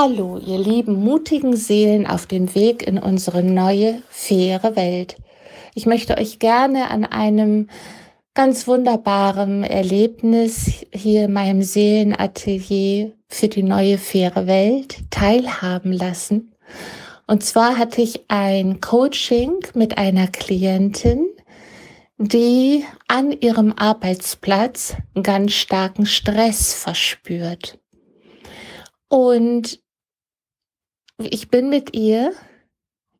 Hallo, ihr lieben mutigen Seelen auf dem Weg in unsere neue, faire Welt. Ich möchte euch gerne an einem ganz wunderbaren Erlebnis hier in meinem Seelenatelier für die neue, faire Welt teilhaben lassen. Und zwar hatte ich ein Coaching mit einer Klientin, die an ihrem Arbeitsplatz ganz starken Stress verspürt. Und ich bin mit ihr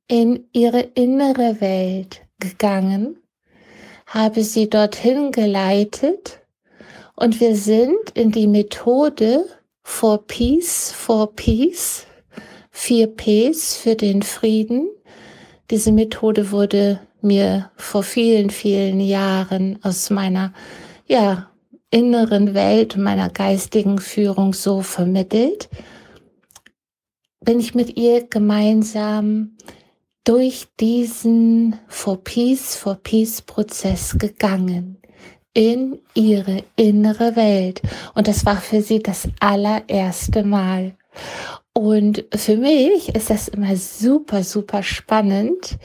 in ihre innere Welt gegangen, habe sie dorthin geleitet und wir sind in die Methode for Peace, for Peace, vier Ps für den Frieden. Diese Methode wurde mir vor vielen, vielen Jahren aus meiner, ja, inneren Welt, meiner geistigen Führung so vermittelt bin ich mit ihr gemeinsam durch diesen For Peace, For Peace Prozess gegangen in ihre innere Welt. Und das war für sie das allererste Mal. Und für mich ist das immer super, super spannend,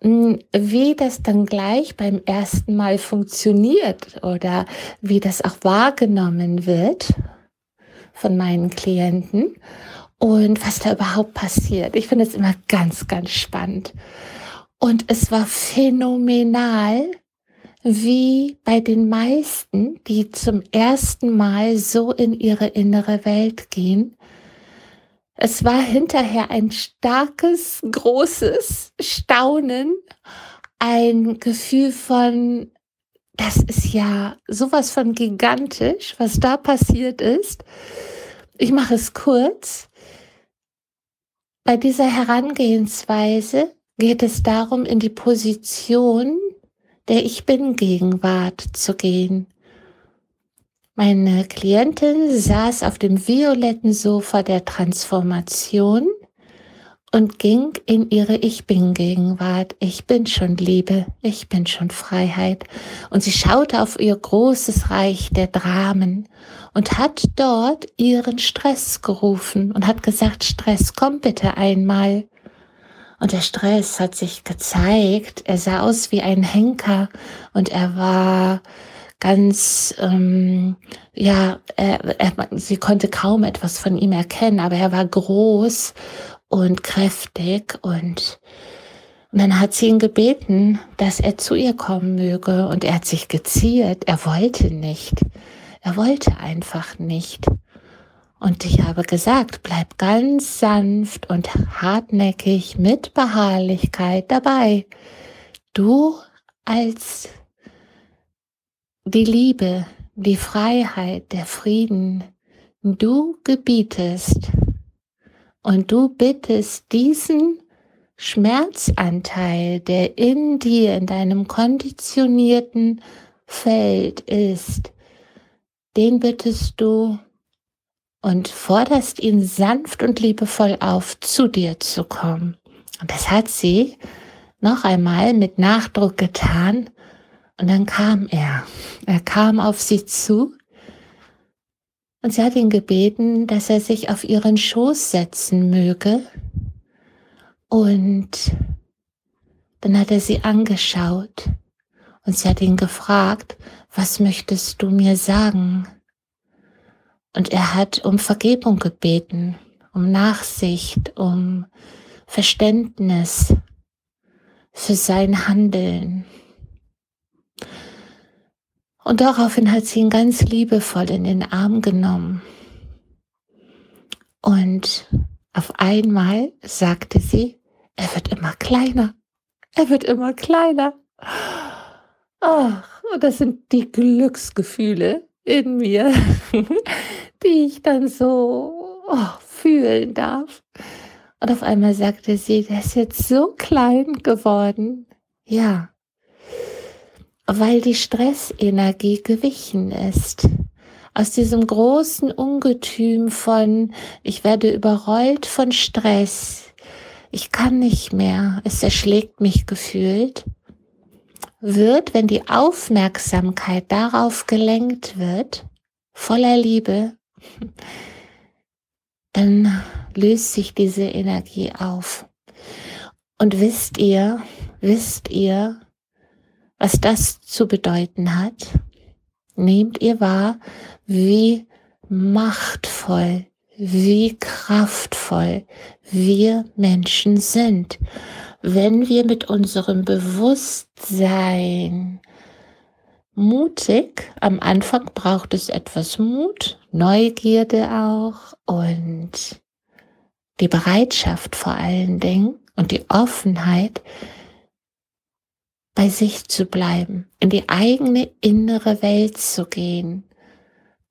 hm, wie das dann gleich beim ersten Mal funktioniert oder wie das auch wahrgenommen wird von meinen Klienten und was da überhaupt passiert. Ich finde es immer ganz, ganz spannend. Und es war phänomenal, wie bei den meisten, die zum ersten Mal so in ihre innere Welt gehen. Es war hinterher ein starkes, großes Staunen, ein Gefühl von, das ist ja sowas von gigantisch, was da passiert ist. Ich mache es kurz. Bei dieser Herangehensweise geht es darum, in die Position der Ich bin Gegenwart zu gehen. Meine Klientin saß auf dem violetten Sofa der Transformation und ging in ihre Ich bin Gegenwart. Ich bin schon Liebe, ich bin schon Freiheit. Und sie schaute auf ihr großes Reich der Dramen und hat dort ihren Stress gerufen und hat gesagt, Stress, komm bitte einmal. Und der Stress hat sich gezeigt. Er sah aus wie ein Henker und er war ganz, ähm, ja, er, er, sie konnte kaum etwas von ihm erkennen, aber er war groß und kräftig und und dann hat sie ihn gebeten, dass er zu ihr kommen möge und er hat sich geziert. Er wollte nicht. Er wollte einfach nicht. Und ich habe gesagt, bleib ganz sanft und hartnäckig mit Beharrlichkeit dabei. Du als die Liebe, die Freiheit, der Frieden, du gebietest und du bittest diesen Schmerzanteil, der in dir, in deinem konditionierten Feld ist, den bittest du und forderst ihn sanft und liebevoll auf, zu dir zu kommen. Und das hat sie noch einmal mit Nachdruck getan. Und dann kam er. Er kam auf sie zu und sie hat ihn gebeten, dass er sich auf ihren Schoß setzen möge. Und dann hat er sie angeschaut und sie hat ihn gefragt, was möchtest du mir sagen? Und er hat um Vergebung gebeten, um Nachsicht, um Verständnis für sein Handeln. Und daraufhin hat sie ihn ganz liebevoll in den Arm genommen. Und auf einmal sagte sie, er wird immer kleiner. Er wird immer kleiner. Ach, und das sind die Glücksgefühle in mir, die ich dann so oh, fühlen darf. Und auf einmal sagte sie, der ist jetzt so klein geworden. Ja, weil die Stressenergie gewichen ist. Aus diesem großen Ungetüm von, ich werde überrollt von Stress, ich kann nicht mehr, es erschlägt mich gefühlt, wird, wenn die Aufmerksamkeit darauf gelenkt wird, voller Liebe, dann löst sich diese Energie auf. Und wisst ihr, wisst ihr, was das zu bedeuten hat? Nehmt ihr wahr, wie machtvoll, wie kraftvoll wir Menschen sind, wenn wir mit unserem Bewusstsein mutig, am Anfang braucht es etwas Mut, Neugierde auch und die Bereitschaft vor allen Dingen und die Offenheit, bei sich zu bleiben, in die eigene innere Welt zu gehen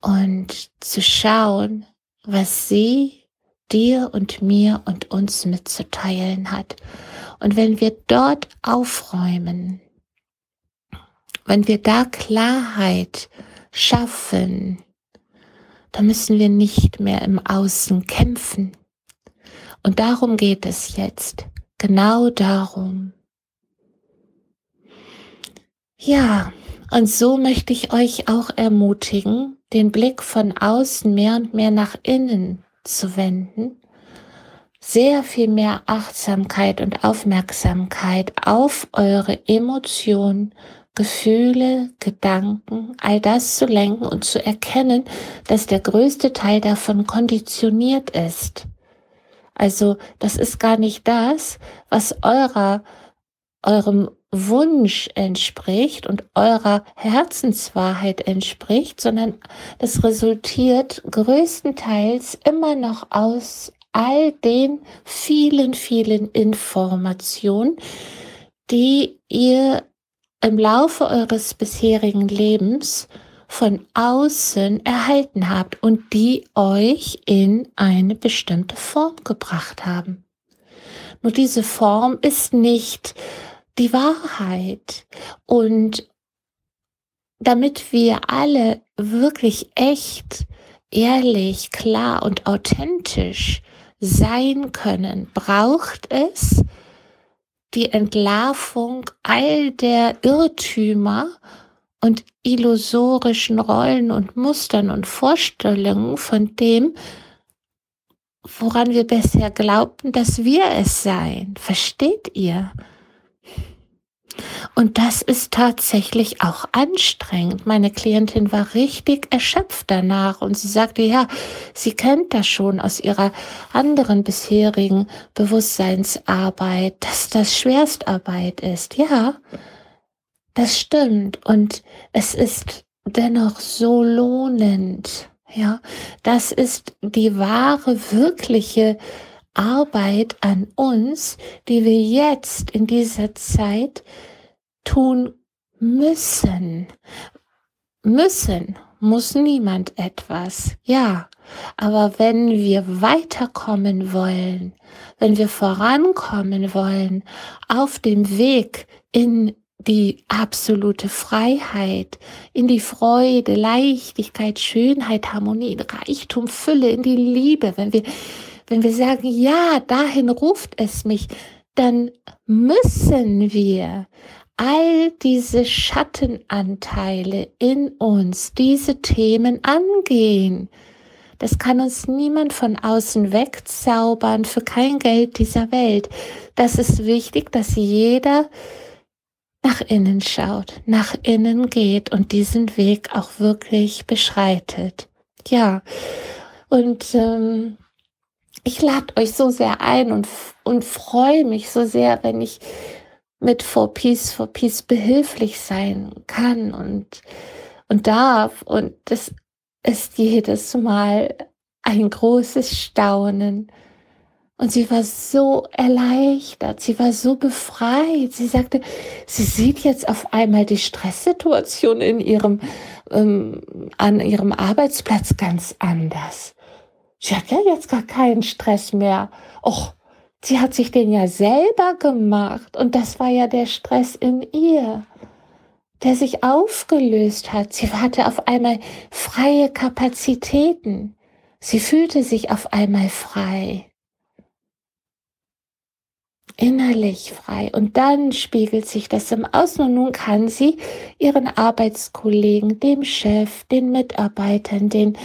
und zu schauen, was sie dir und mir und uns mitzuteilen hat. Und wenn wir dort aufräumen, wenn wir da Klarheit schaffen, dann müssen wir nicht mehr im Außen kämpfen. Und darum geht es jetzt. Genau darum. Ja, und so möchte ich euch auch ermutigen, den Blick von außen mehr und mehr nach innen zu wenden, sehr viel mehr Achtsamkeit und Aufmerksamkeit auf eure Emotionen, Gefühle, Gedanken, all das zu lenken und zu erkennen, dass der größte Teil davon konditioniert ist. Also das ist gar nicht das, was eurer, eurem Wunsch entspricht und eurer Herzenswahrheit entspricht, sondern das resultiert größtenteils immer noch aus all den vielen, vielen Informationen, die ihr im Laufe eures bisherigen Lebens von außen erhalten habt und die euch in eine bestimmte Form gebracht haben. Nur diese Form ist nicht die Wahrheit. Und damit wir alle wirklich echt, ehrlich, klar und authentisch sein können, braucht es die Entlarvung all der Irrtümer und illusorischen Rollen und Mustern und Vorstellungen von dem, woran wir bisher glaubten, dass wir es seien. Versteht ihr? Und das ist tatsächlich auch anstrengend. Meine Klientin war richtig erschöpft danach und sie sagte, ja, sie kennt das schon aus ihrer anderen bisherigen Bewusstseinsarbeit, dass das Schwerstarbeit ist. Ja, das stimmt. Und es ist dennoch so lohnend. Ja, das ist die wahre, wirkliche Arbeit an uns, die wir jetzt in dieser Zeit tun müssen. Müssen muss niemand etwas, ja. Aber wenn wir weiterkommen wollen, wenn wir vorankommen wollen auf dem Weg in die absolute Freiheit, in die Freude, Leichtigkeit, Schönheit, Harmonie, Reichtum, Fülle, in die Liebe, wenn wir wenn wir sagen, ja, dahin ruft es mich, dann müssen wir all diese Schattenanteile in uns, diese Themen angehen. Das kann uns niemand von außen wegzaubern für kein Geld dieser Welt. Das ist wichtig, dass jeder nach innen schaut, nach innen geht und diesen Weg auch wirklich beschreitet. Ja, und ähm, ich lade euch so sehr ein und, und freue mich so sehr, wenn ich mit For Peace, For Peace behilflich sein kann und, und darf. Und das ist jedes Mal ein großes Staunen. Und sie war so erleichtert, sie war so befreit. Sie sagte, sie sieht jetzt auf einmal die Stresssituation in ihrem, ähm, an ihrem Arbeitsplatz ganz anders. Sie hat ja jetzt gar keinen Stress mehr. Och, sie hat sich den ja selber gemacht und das war ja der Stress in ihr, der sich aufgelöst hat. Sie hatte auf einmal freie Kapazitäten. Sie fühlte sich auf einmal frei innerlich frei. Und dann spiegelt sich das im Außen und nun kann sie ihren Arbeitskollegen, dem Chef, den Mitarbeitern, den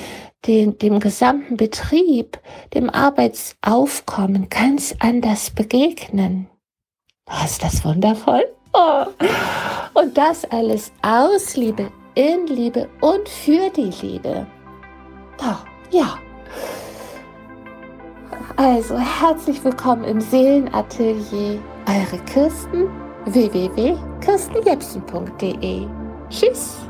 den, dem gesamten Betrieb, dem Arbeitsaufkommen ganz anders begegnen. Oh, ist das wundervoll? Oh. Und das alles aus Liebe, in Liebe und für die Liebe. Oh, ja. Also herzlich willkommen im Seelenatelier. Eure Kirsten www.kirstenjepsen.de. Tschüss.